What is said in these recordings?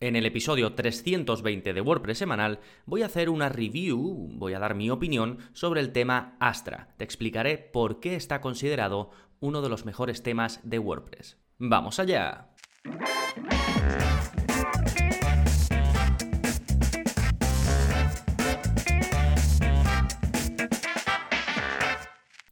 En el episodio 320 de WordPress semanal voy a hacer una review, voy a dar mi opinión sobre el tema Astra. Te explicaré por qué está considerado uno de los mejores temas de WordPress. ¡Vamos allá!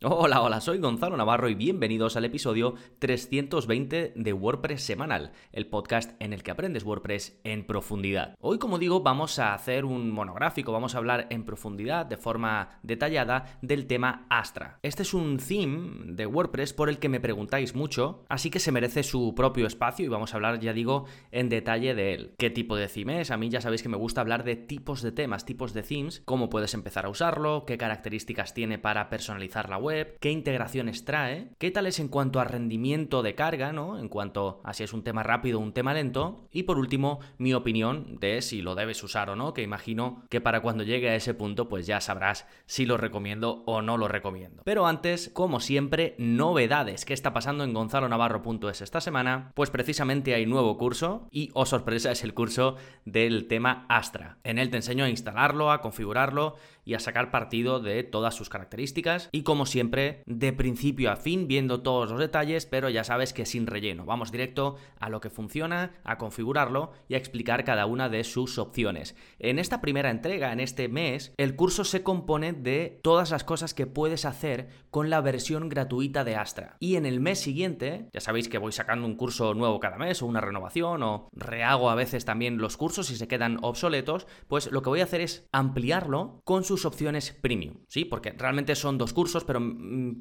Hola, hola, soy Gonzalo Navarro y bienvenidos al episodio 320 de WordPress Semanal, el podcast en el que aprendes WordPress en profundidad. Hoy, como digo, vamos a hacer un monográfico, vamos a hablar en profundidad, de forma detallada, del tema Astra. Este es un theme de WordPress por el que me preguntáis mucho, así que se merece su propio espacio y vamos a hablar, ya digo, en detalle de él. ¿Qué tipo de theme es? A mí ya sabéis que me gusta hablar de tipos de temas, tipos de themes, cómo puedes empezar a usarlo, qué características tiene para personalizar la web, qué integraciones trae, qué tal es en cuanto a rendimiento de carga, ¿no? En cuanto a si es un tema rápido o un tema lento. Y por último, mi opinión de si lo debes usar o no, que imagino que para cuando llegue a ese punto, pues ya sabrás si lo recomiendo o no lo recomiendo. Pero antes, como siempre, novedades. ¿Qué está pasando en gonzalonavarro.es esta semana? Pues precisamente hay nuevo curso y, oh sorpresa, es el curso del tema Astra. En él te enseño a instalarlo, a configurarlo y a sacar partido de todas sus características y como siempre de principio a fin viendo todos los detalles pero ya sabes que sin relleno. Vamos directo a lo que funciona a configurarlo y a explicar cada una de sus opciones. En esta primera entrega en este mes el curso se compone de todas las cosas que puedes hacer con la versión gratuita de Astra. Y en el mes siguiente ya sabéis que voy sacando un curso nuevo cada mes o una renovación o rehago a veces también los cursos si se quedan obsoletos pues lo que voy a hacer es ampliarlo con sus opciones premium, ¿sí? Porque realmente son dos cursos, pero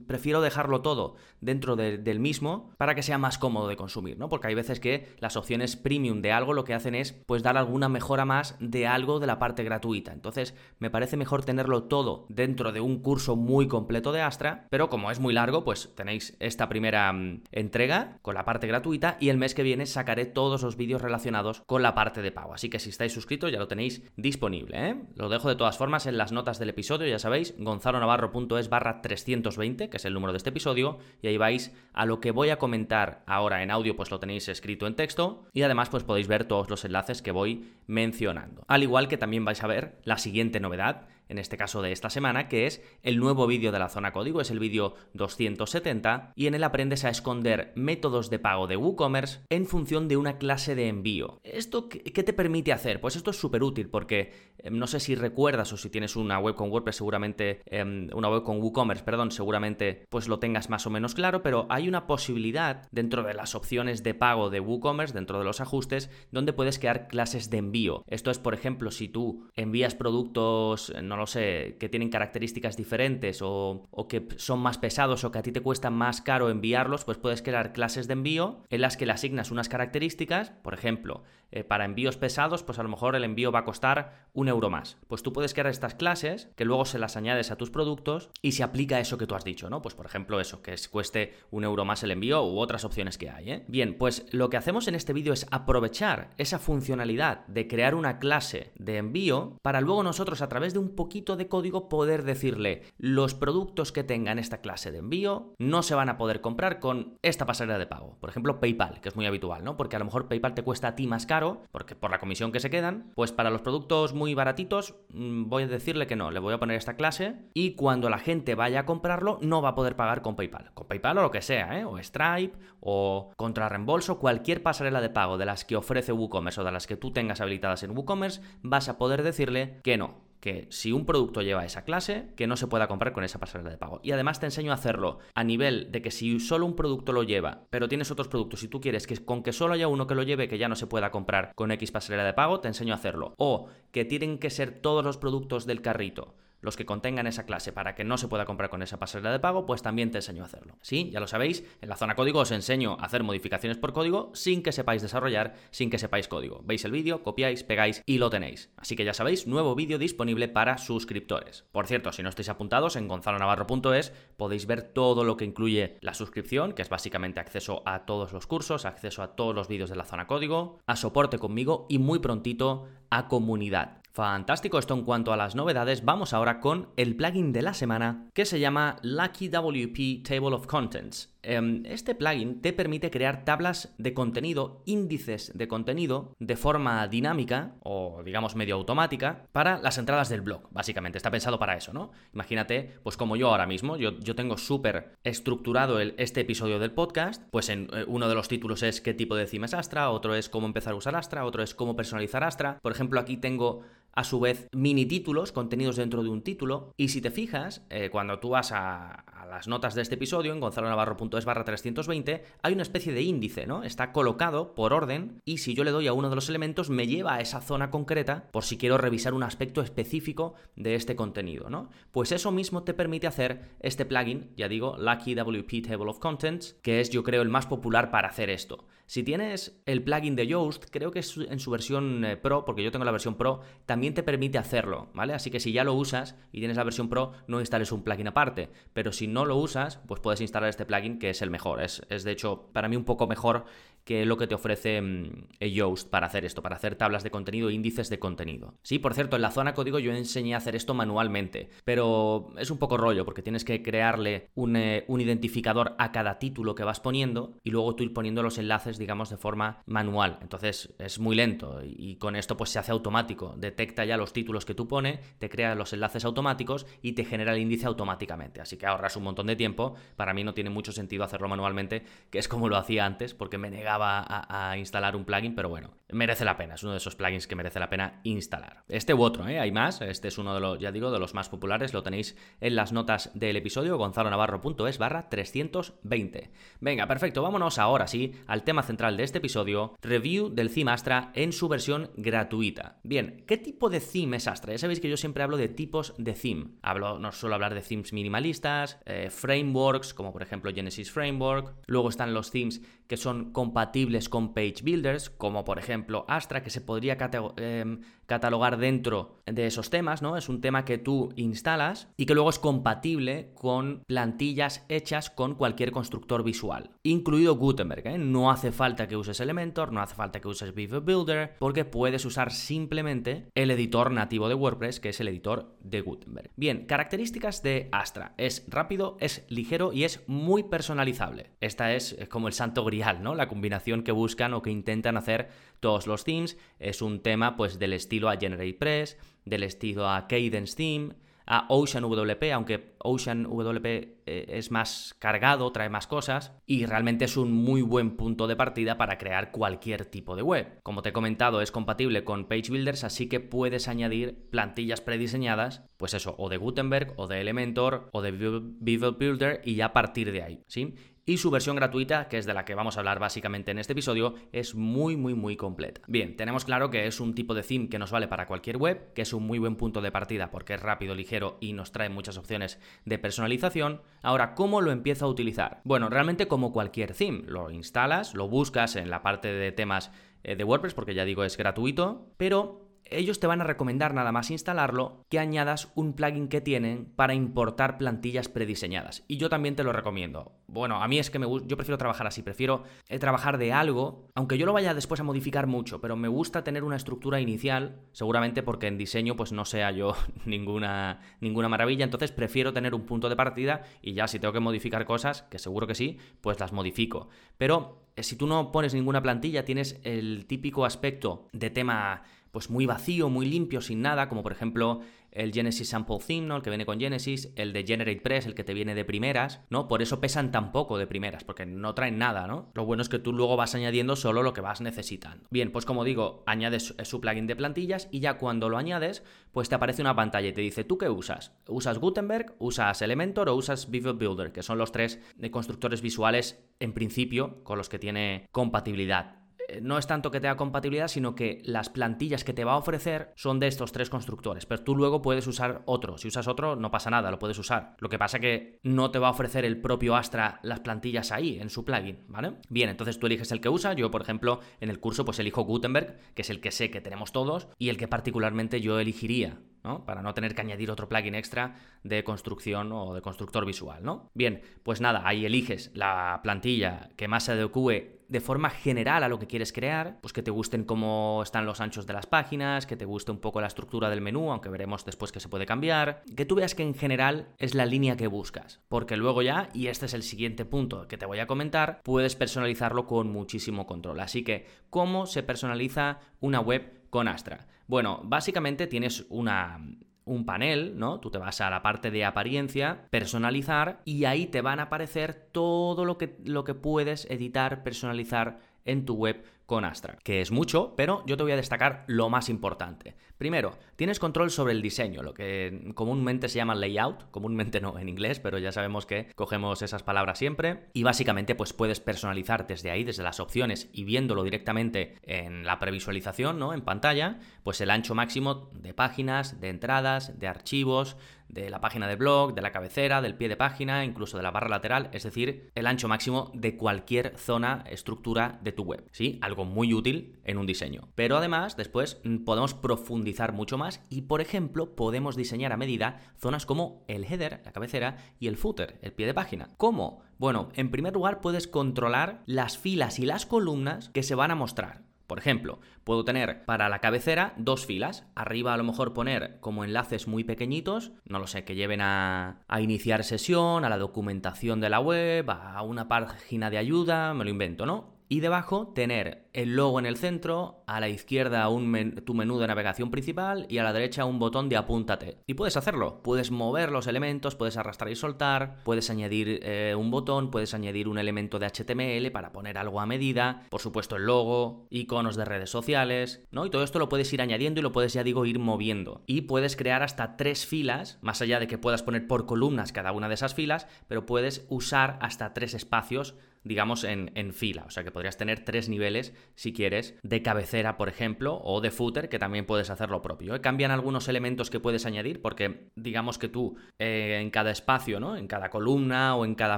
prefiero dejarlo todo dentro del mismo para que sea más cómodo de consumir, ¿no? Porque hay veces que las opciones premium de algo lo que hacen es pues dar alguna mejora más de algo de la parte gratuita. Entonces, me parece mejor tenerlo todo dentro de un curso muy completo de Astra, pero como es muy largo, pues tenéis esta primera mm, entrega con la parte gratuita y el mes que viene sacaré todos los vídeos relacionados con la parte de pago. Así que si estáis suscritos ya lo tenéis disponible, ¿eh? Lo dejo de todas formas en las notas del episodio, ya sabéis, gonzalonavarro.es barra 320, que es el número de este episodio, y ahí vais a lo que voy a comentar ahora en audio, pues lo tenéis escrito en texto, y además pues podéis ver todos los enlaces que voy mencionando. Al igual que también vais a ver la siguiente novedad, en este caso de esta semana, que es el nuevo vídeo de la zona código, es el vídeo 270, y en él aprendes a esconder métodos de pago de WooCommerce en función de una clase de envío. ¿Esto qué te permite hacer? Pues esto es súper útil porque em, no sé si recuerdas o si tienes una web con WordPress seguramente, em, una web con WooCommerce, perdón, seguramente pues lo tengas más o menos claro, pero hay una posibilidad dentro de las opciones de pago de WooCommerce, dentro de los ajustes, donde puedes crear clases de envío. Esto es, por ejemplo, si tú envías productos, no lo sé, que tienen características diferentes o, que son más pesados o que a ti te cuesta más caro enviarlos, pues puedes crear clases de envío en las que le asignas unas características, por ejemplo, eh, para envíos pesados, pues a lo mejor el envío va a costar un euro más. Pues tú puedes crear estas clases que luego se las añades a tus productos y se aplica eso que tú has dicho, ¿no? Pues por ejemplo eso, que cueste un euro más el envío u otras opciones que hay, ¿eh? Bien, pues lo que hacemos en este vídeo es aprovechar esa funcionalidad de crear una clase de envío para luego nosotros a través de un poquito de código poder decirle los productos que tengan esta clase de envío no se van a poder comprar con esta pasarela de pago. Por ejemplo, PayPal, que es muy habitual, ¿no? Porque a lo mejor PayPal te cuesta a ti más caro porque por la comisión que se quedan, pues para los productos muy baratitos mm, voy a decirle que no, le voy a poner esta clase y cuando la gente vaya a comprarlo no va a poder pagar con PayPal, con PayPal o lo que sea, ¿eh? o Stripe o contra reembolso, cualquier pasarela de pago de las que ofrece WooCommerce o de las que tú tengas habilitadas en WooCommerce, vas a poder decirle que no, que si un producto lleva esa clase, que no se pueda comprar con esa pasarela de pago. Y además te enseño a hacerlo a nivel de que si solo un producto lo lleva, pero tienes otros productos y tú quieres que con que solo haya uno que lo lleve, que ya no se pueda comprar con X pasarela de pago, te enseño a hacerlo. O que tienen que ser todos los productos del carrito los que contengan esa clase para que no se pueda comprar con esa pasarela de pago, pues también te enseño a hacerlo. Sí, ya lo sabéis, en la zona código os enseño a hacer modificaciones por código sin que sepáis desarrollar, sin que sepáis código. Veis el vídeo, copiáis, pegáis y lo tenéis. Así que ya sabéis, nuevo vídeo disponible para suscriptores. Por cierto, si no estáis apuntados en gonzalonavarro.es podéis ver todo lo que incluye la suscripción, que es básicamente acceso a todos los cursos, acceso a todos los vídeos de la zona código, a soporte conmigo y muy prontito a comunidad. Fantástico esto en cuanto a las novedades, vamos ahora con el plugin de la semana que se llama Lucky WP Table of Contents. em, este plugin te permite crear tablas de contenido, índices de contenido, de forma dinámica o digamos medio automática para las entradas del blog, básicamente. Está pensado para eso, ¿no? Imagínate, pues como yo ahora mismo, yo, yo tengo súper estructurado este episodio del podcast, pues en eh, uno de los títulos es qué tipo de theme es Astra, otro es cómo empezar a usar Astra, otro es cómo personalizar Astra. Por ejemplo, aquí tengo a su vez mini títulos, contenidos dentro de un título. Y si te fijas, eh, cuando tú vas a, las notas de este episodio, en gonzalonavarro.es barra 320, hay una especie de índice, ¿no? Está colocado por orden y si yo le doy a uno de los elementos, me lleva a esa zona concreta por si quiero revisar un aspecto específico de este contenido, ¿no? Pues eso mismo te permite hacer este plugin, ya digo, Lucky WP Table of Contents, que es yo creo el más popular para hacer esto. Si tienes el plugin de Yoast, creo que es en su versión eh, Pro, porque yo tengo la versión Pro, también te permite hacerlo, ¿vale? Así que si ya lo usas y tienes la versión Pro, no instales un plugin aparte. Pero si no lo usas, pues puedes instalar este plugin que es el mejor. Es, es de hecho para mí un poco mejor que lo que te ofrece mm, Yoast para hacer esto, para hacer tablas de contenido, índices de contenido. Sí, por cierto, en la zona código yo enseñé a hacer esto manualmente, pero es un poco rollo porque tienes que crearle un, eh, un identificador a cada título que vas poniendo y luego tú ir poniendo los enlaces, digamos, de forma manual. Entonces es muy lento y con esto pues se hace automático. Detecta ya los títulos que tú pones, te crea los enlaces automáticos y te genera el índice automáticamente. Así que ahorras un montón de tiempo. Para mí no tiene mucho sentido hacerlo manualmente, que es como lo hacía antes, porque me negaba a, instalar un plugin, pero bueno, merece la pena, es uno de esos plugins que merece la pena instalar. Este u otro, ¿eh? hay más, este es uno de los, ya digo, de los más populares, lo tenéis en las notas del episodio, gonzalonavarro.es barra 320. Venga, perfecto, vámonos ahora sí al tema central de este episodio, review del theme Astra en su versión gratuita. Bien, ¿qué tipo de theme es Astra? Ya sabéis que yo siempre hablo de tipos de theme. Hablo, no suelo hablar de themes minimalistas, eh, frameworks, como por ejemplo Genesis Framework, luego están los themes que son compatibles con page builders, como por ejemplo Astra, que se podría em, catalogar dentro de esos temas, ¿no? Es un tema que tú instalas y que luego es compatible con plantillas hechas con cualquier constructor visual, incluido Gutenberg. ¿eh? No hace falta que uses Elementor, no hace falta que uses Beaver Builder, porque puedes usar simplemente el editor nativo de WordPress, que es el editor de Gutenberg. Bien, características de Astra. Es rápido, es ligero y es muy personalizable. Esta es como el santo grial, ¿no? La combinación que buscan o que intentan hacer todos los themes. Es un tema pues del estilo a GeneratePress, del estilo a Cadence Theme, a Ocean WP, aunque Ocean WP eh, es más cargado, trae más cosas y realmente es un muy buen punto de partida para crear cualquier tipo de web. Como te he comentado, es compatible con Page Builders, así que puedes añadir plantillas prediseñadas, pues eso, o de Gutenberg, o de Elementor, o de Beaver Builder y ya partir de ahí, ¿sí? Y su versión gratuita, que es de la que vamos a hablar básicamente en este episodio, es muy muy muy completa. Bien, tenemos claro que es un tipo de theme que nos vale para cualquier web, que es un muy buen punto de partida porque es rápido, ligero y nos trae muchas opciones de personalización. Ahora, ¿cómo lo empiezo a utilizar? Bueno, realmente como cualquier theme, lo instalas, lo buscas en la parte de temas eh, de WordPress porque ya digo es gratuito, pero ellos te van a recomendar nada más instalarlo que añadas un plugin que tienen para importar plantillas prediseñadas. Y yo también te lo recomiendo. Bueno, a mí es que me yo prefiero trabajar así, prefiero eh, trabajar de algo, aunque yo lo vaya después a modificar mucho, pero me gusta tener una estructura inicial, seguramente porque en diseño pues no sea yo ninguna, ninguna maravilla, entonces prefiero tener un punto de partida y ya si tengo que modificar cosas, que seguro que sí, pues las modifico. Pero eh, si tú no pones ninguna plantilla, tienes el típico aspecto de tema pues muy vacío, muy limpio, sin nada, como por ejemplo el Genesis Sample Theme. El que viene con Genesis, el de GeneratePress, el que te viene de primeras, ¿no? Por eso pesan tan poco de primeras, porque no traen nada, ¿no? Lo bueno es que tú luego vas añadiendo solo lo que vas necesitando. Bien, pues como digo, añades su plugin de plantillas y ya cuando lo añades, pues te aparece una pantalla y te dice, ¿tú qué usas? ¿Usas Gutenberg, usas Elementor o usas Beaver Builder? Que son los tres de constructores visuales, en principio, con los que tiene compatibilidad. Eh, no es tanto que tenga compatibilidad, sino que las plantillas que te va a ofrecer son de estos tres constructores, pero tú luego puedes usar otro. Si usas otro, no pasa nada, lo puedes usar. Lo que pasa que no te va a ofrecer el propio Astra las plantillas ahí, en su plugin, ¿vale? Bien, entonces tú eliges el que usa. Yo, por ejemplo, en el curso, pues elijo Gutenberg, que es el que sé que tenemos todos y el que particularmente yo elegiría Para no tener que añadir otro plugin extra de construcción o de constructor visual, ¿no? Bien, pues nada, ahí eliges la plantilla que más se adecue de forma general a lo que quieres crear, pues que te gusten cómo están los anchos de las páginas, que te guste un poco la estructura del menú, aunque veremos después que se puede cambiar, que tú veas que en general es la línea que buscas, porque luego ya, y este es el siguiente punto que te voy a comentar, puedes personalizarlo con muchísimo control. Así que, ¿cómo se personaliza una web con Astra? Bueno, básicamente tienes una, un panel, ¿no? Tú te vas a la parte de apariencia, personalizar, y ahí te van a aparecer todo lo que, lo que puedes editar, personalizar en tu web con Astra, que es mucho, pero yo te voy a destacar lo más importante. Primero, tienes control sobre el diseño, lo que comúnmente se llama layout, comúnmente no en inglés, pero ya sabemos que cogemos esas palabras siempre, y básicamente pues puedes personalizar desde ahí, desde las opciones y viéndolo directamente en la previsualización, ¿no? En pantalla, pues el ancho máximo de páginas, de entradas, de archivos, de la página de blog, de la cabecera, del pie de página, incluso de la barra lateral, es decir, el ancho máximo de cualquier zona, estructura de tu web, ¿sí? Algo muy útil en un diseño. Pero además, después mm, podemos profundizar mucho más y, por ejemplo, podemos diseñar a medida zonas como el header, la cabecera, y el footer, el pie de página. ¿Cómo? Bueno, en primer lugar puedes controlar las filas y las columnas que se van a mostrar. Por ejemplo, puedo tener para la cabecera dos filas. Arriba a lo mejor poner como enlaces muy pequeñitos, no lo sé, que lleven a, iniciar sesión, a la documentación de la web, a una página de ayuda, me lo invento, ¿no? Y debajo tener el logo en el centro, a la izquierda un tu menú de navegación principal y a la derecha un botón de apúntate. Y puedes hacerlo, puedes mover los elementos, puedes arrastrar y soltar, puedes añadir eh, un botón, puedes añadir un elemento de HTML para poner algo a medida, por supuesto el logo, iconos de redes sociales, ¿no? Y todo esto lo puedes ir añadiendo y lo puedes, ya digo, ir moviendo. Y puedes crear hasta tres filas, más allá de que puedas poner por columnas cada una de esas filas, pero puedes usar hasta tres espacios digamos, en, fila. O sea que podrías tener tres niveles, si quieres, de cabecera, por ejemplo, o de footer, que también puedes hacer lo propio. ¿eh? Cambian algunos elementos que puedes añadir, porque digamos que tú eh, en cada espacio, ¿no? En cada columna o en cada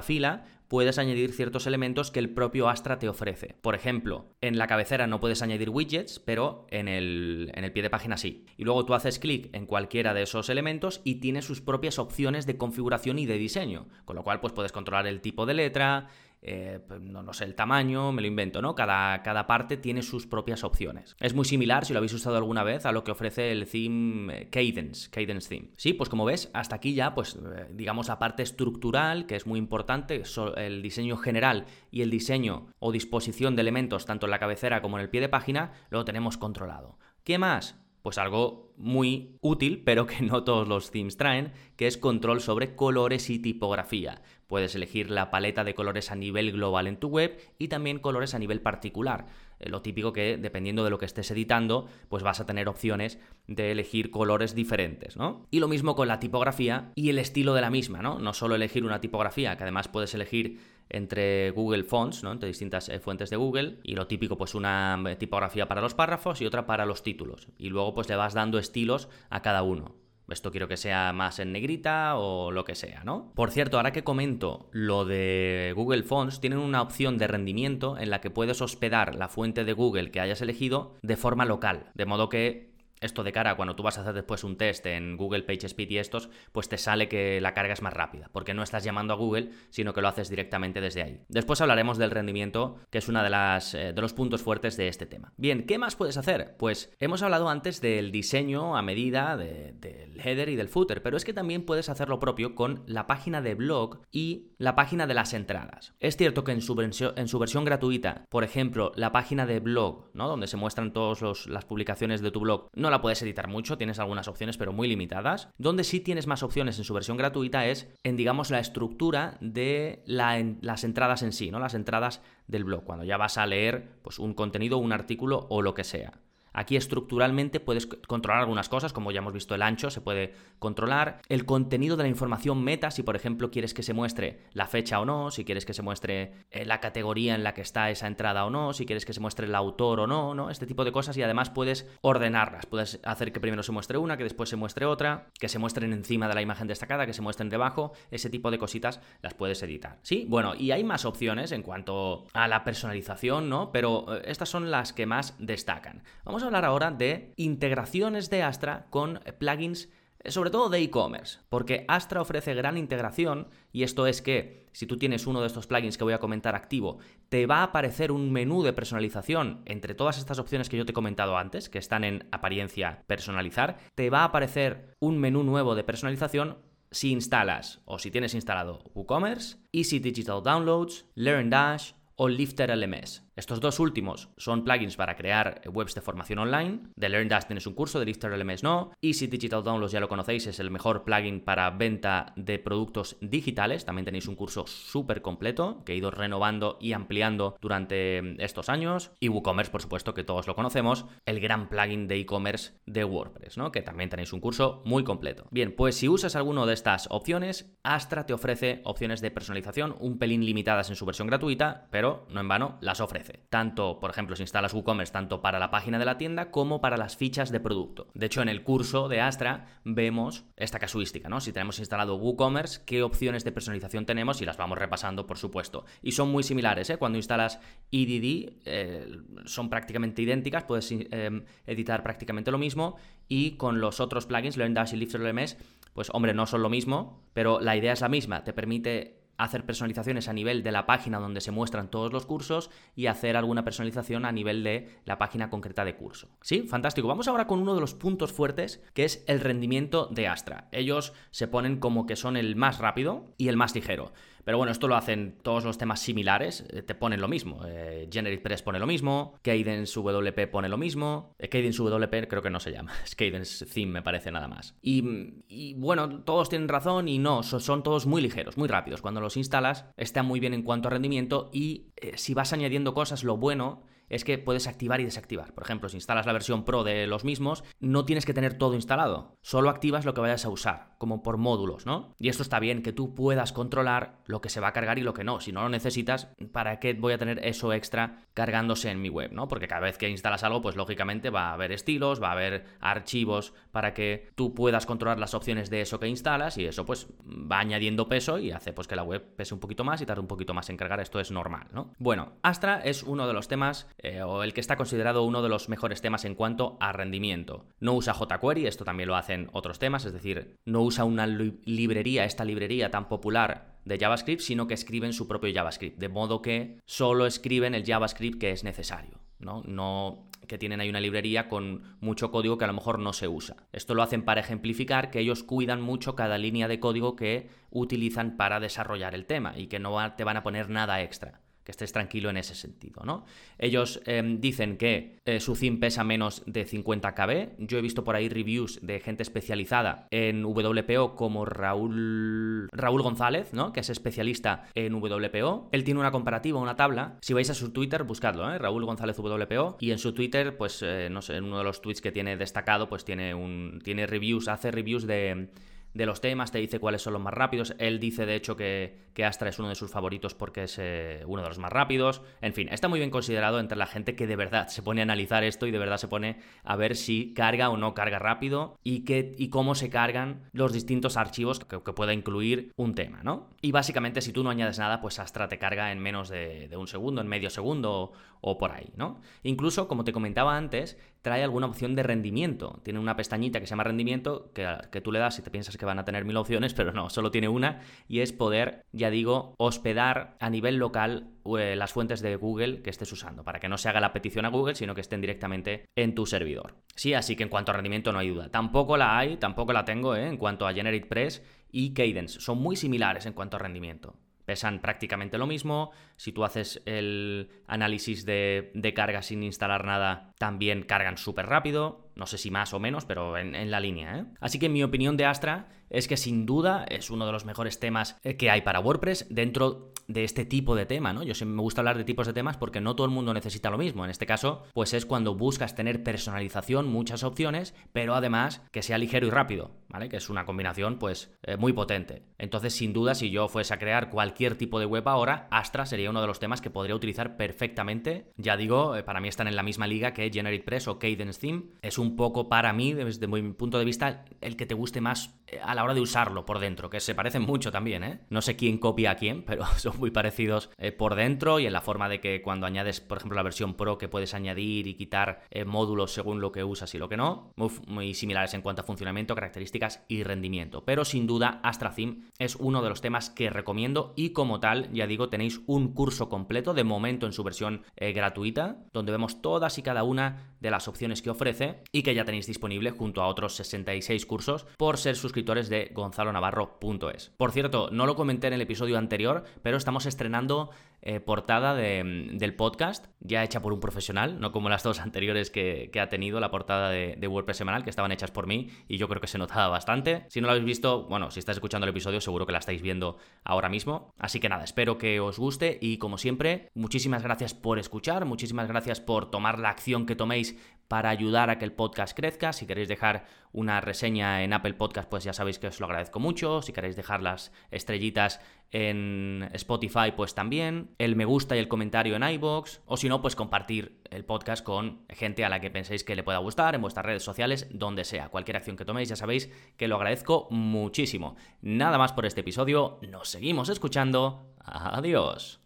fila, puedes añadir ciertos elementos que el propio Astra te ofrece. Por ejemplo, en la cabecera no puedes añadir widgets, pero en el, en el pie de página sí. Y luego tú haces clic en cualquiera de esos elementos y tiene sus propias opciones de configuración y de diseño. Con lo cual, pues puedes controlar el tipo de letra, eh, pues, no, sé, el tamaño, me lo invento, ¿no? Cada, cada, parte tiene sus propias opciones. Es muy similar, si lo habéis usado alguna vez, a lo que ofrece el theme eh, Cadence, Cadence Theme. Sí, pues como ves, hasta aquí ya, pues eh, digamos la parte estructural, que es muy importante, el diseño general y el diseño o disposición de elementos, tanto en la cabecera como en el pie de página, lo tenemos controlado. ¿Qué más? Pues algo muy útil, pero que no todos los themes traen, que es control sobre colores y tipografía. Puedes elegir la paleta de colores a nivel global en tu web y también colores a nivel particular. Eh, lo típico que dependiendo de lo que estés editando, pues vas a tener opciones de elegir colores diferentes, ¿no? Y lo mismo con la tipografía y el estilo de la misma, ¿no? No solo elegir una tipografía, que además puedes elegir entre Google Fonts, ¿no? entre distintas eh, fuentes de Google, y lo típico, pues una eh, tipografía para los párrafos y otra para los títulos. Y luego pues le vas dando estilos a cada uno. Esto quiero que sea más en negrita o lo que sea, ¿no? Por cierto, ahora que comento lo de Google Fonts, tienen una opción de rendimiento en la que puedes hospedar la fuente de Google que hayas elegido de forma local. De modo que esto de cara cuando tú vas a hacer después un test en Google PageSpeed y estos, pues te sale que la carga es más rápida, porque no estás llamando a Google, sino que lo haces directamente desde ahí. Después hablaremos del rendimiento, que es uno de, eh, de los puntos fuertes de este tema. Bien, ¿qué más puedes hacer? Pues hemos hablado antes del diseño a medida del header y del footer, pero es que también puedes hacer lo propio con la página de blog y la página de las entradas. Es cierto que en su versión, en su versión gratuita, por ejemplo, la página de blog, ¿no? donde se muestran todas las publicaciones de tu blog, no la puedes editar mucho, tienes algunas opciones pero muy limitadas. Donde sí tienes más opciones en su versión gratuita es en, digamos, la estructura de las entradas en sí, ¿no? Las entradas del blog, cuando ya vas a leer pues, un contenido, un artículo o lo que sea. Aquí estructuralmente puedes controlar algunas cosas, como ya hemos visto el ancho, se puede controlar. El contenido de la información meta, si por ejemplo quieres que se muestre la fecha o no, si quieres que se muestre eh, la categoría en la que está esa entrada o no, si quieres que se muestre el autor o no, ¿no? Este tipo de cosas y además puedes ordenarlas. Puedes hacer que primero se muestre una, que después se muestre otra, que se muestren encima de la imagen destacada, que se muestren debajo. Ese tipo de cositas las puedes editar. Sí, bueno, y hay más opciones en cuanto a la personalización, ¿no? Pero eh, estas son las que más destacan. Vamos a hablar ahora de integraciones de Astra con plugins sobre todo de e-commerce, porque Astra ofrece gran integración y esto es que si tú tienes uno de estos plugins que voy a comentar activo, te va a aparecer un menú de personalización entre todas estas opciones que yo te he comentado antes, que están en apariencia personalizar, te va a aparecer un menú nuevo de personalización si instalas o si tienes instalado WooCommerce, Easy Digital Downloads, LearnDash o Lifter LMS. Estos dos últimos son plugins para crear webs de formación online. De LearnDash tienes un curso, de Lifter LMS no. Easy Digital Downloads ya lo conocéis, es el mejor plugin para venta de productos digitales. También tenéis un curso súper completo que he ido renovando y ampliando durante estos años. Y WooCommerce, por supuesto, que todos lo conocemos, el gran plugin de e-commerce de WordPress, ¿no? Que también tenéis un curso muy completo. Bien, pues si usas alguno de estas opciones, Astra te ofrece opciones de personalización un pelín limitadas en su versión gratuita, pero no en vano las ofrece. Tanto, por ejemplo, si instalas WooCommerce, tanto para la página de la tienda como para las fichas de producto. De hecho, en el curso de Astra vemos esta casuística, ¿no? Si tenemos instalado WooCommerce, qué opciones de personalización tenemos y las vamos repasando, por supuesto. Y son muy similares, ¿eh? Cuando instalas EDD, eh, son prácticamente idénticas, puedes eh, editar prácticamente lo mismo. Y con los otros plugins, LearnDash y LiftLMS, pues hombre, no son lo mismo, pero la idea es la misma. Te permite hacer personalizaciones a nivel de la página donde se muestran todos los cursos y hacer alguna personalización a nivel de la página concreta de curso. Sí, fantástico. Vamos ahora con uno de los puntos fuertes que es el rendimiento de Astra. Ellos se ponen como que son el más rápido y el más ligero. Pero bueno, esto lo hacen todos los temas similares, eh, te ponen lo mismo. Eh, GeneratePress pone lo mismo, Cadence WP pone lo mismo, eh, Cadence WP creo que no se llama, es Cadence Theme me parece nada más. Y, bueno, todos tienen razón y no, son, todos muy ligeros, muy rápidos. Cuando los instalas están muy bien en cuanto a rendimiento y si vas añadiendo cosas, lo bueno es que puedes activar y desactivar. Por ejemplo, si instalas la versión Pro de los mismos, no tienes que tener todo instalado. Solo activas lo que vayas a usar, como por módulos, ¿no? Y esto está bien, que tú puedas controlar lo que se va a cargar y lo que no. Si no lo necesitas, ¿para qué voy a tener eso extra cargándose en mi web, ¿no? Porque cada vez que instalas algo, pues lógicamente va a haber estilos, va a haber archivos para que tú puedas controlar las opciones de eso que instalas y eso pues va añadiendo peso y hace pues que la web pese un poquito más y tarde un poquito más en cargar. Esto es normal, ¿no? Bueno, Astra es uno de los temas eh, o el que está considerado uno de los mejores temas en cuanto a rendimiento. No usa jQuery, esto también lo hacen otros temas, es decir, no usa una librería, esta librería tan popular de JavaScript, sino que escriben su propio JavaScript, de modo que solo escriben el JavaScript que es necesario, ¿no? No que tienen ahí una librería con mucho código que a lo mejor no se usa. Esto lo hacen para ejemplificar que ellos cuidan mucho cada línea de código que utilizan para desarrollar el tema y que no te van a poner nada extra que estés tranquilo en ese sentido, ¿no? Ellos em, dicen que eh, su theme pesa menos de 50 KB. Yo he visto por ahí reviews de gente especializada en WPO como Raúl, Raúl González, ¿no? Que es especialista en WPO. Él tiene una comparativa, una tabla. Si vais a su Twitter, buscadlo, ¿eh? Raúl González WPO. Y en su Twitter, pues, eh, no sé, en uno de los tweets que tiene destacado, pues tiene un. tiene reviews, hace reviews de de los temas, te dice cuáles son los más rápidos. Él dice, de hecho, que, que Astra es uno de sus favoritos porque es eh, uno de los más rápidos. En fin, está muy bien considerado entre la gente que de verdad se pone a analizar esto y de verdad se pone a ver si carga o no carga rápido y, y cómo se cargan los distintos archivos que, pueda incluir un tema, ¿no? Y básicamente, si tú no añades nada, pues Astra te carga en menos de, de un segundo, en medio segundo o por ahí, ¿no? Incluso, como te comentaba antes, trae alguna opción de rendimiento. Tiene una pestañita que se llama rendimiento que, que tú le das y te piensas que van a tener mil opciones, pero no, solo tiene una y es poder, ya digo, hospedar a nivel local eh, las fuentes de Google que estés usando, para que no se haga la petición a Google, sino que estén directamente en tu servidor. Sí, así que en cuanto a rendimiento no hay duda. Tampoco la hay, tampoco la tengo ¿eh? en cuanto a GeneratePress y Cadence. Son muy similares en cuanto a rendimiento pesan prácticamente lo mismo. Si tú haces el análisis de, carga sin instalar nada, también cargan súper rápido. No sé si más o menos, pero en, en la línea. ¿eh? Así que mi opinión de Astra es que sin duda es uno de los mejores temas que hay para WordPress dentro de este tipo de tema, ¿no? Yo siempre me gusta hablar de tipos de temas porque no todo el mundo necesita lo mismo. En este caso, pues es cuando buscas tener personalización, muchas opciones, pero además que sea ligero y rápido, ¿vale? Que es una combinación, pues, eh, muy potente. Entonces, sin duda, si yo fuese a crear cualquier tipo de web ahora, Astra sería uno de los temas que podría utilizar perfectamente. Ya digo, eh, para mí están en la misma liga que de Generic Press o Cadence Theme. Es un poco para mí, desde mi punto de vista, el que te guste más eh, a la hora de usarlo por dentro, que se parecen mucho también, ¿eh? No sé quién copia a quién, pero son muy parecidos eh, por dentro y en la forma de que cuando añades, por ejemplo, la versión Pro, que puedes añadir y quitar eh, módulos según lo que usas y lo que no, muy, similares en cuanto a funcionamiento, características y rendimiento. Pero sin duda, Astra Theme es uno de los temas que recomiendo y como tal, ya digo, tenéis un curso completo de momento en su versión gratuita, donde vemos todas y cada una de las opciones que ofrece y que ya tenéis disponible junto a otros 66 cursos por ser suscriptores de gonzalonavarro.es. Por cierto, no lo comenté en el episodio anterior, pero estamos estrenando eh, portada del podcast, ya hecha por un profesional, no como las dos anteriores que, ha tenido la portada de, de, WordPress semanal, que estaban hechas por mí y yo creo que se notaba bastante. Si no lo habéis visto, bueno, si estáis escuchando el episodio, seguro que la estáis viendo ahora mismo. Así que nada, espero que os guste y como siempre, muchísimas gracias por escuchar, muchísimas gracias por tomar la acción que toméis para ayudar a que el podcast crezca. Si queréis dejar una reseña en Apple Podcast, pues ya sabéis que os lo agradezco mucho. Si queréis dejar las estrellitas en Spotify, pues también. El me gusta y el comentario en iBox. O si no, pues compartir el podcast con gente a la que penséis que le pueda gustar en vuestras redes sociales, donde sea. Cualquier acción que toméis, ya sabéis que lo agradezco muchísimo. Nada más por este episodio. Nos seguimos escuchando. Adiós.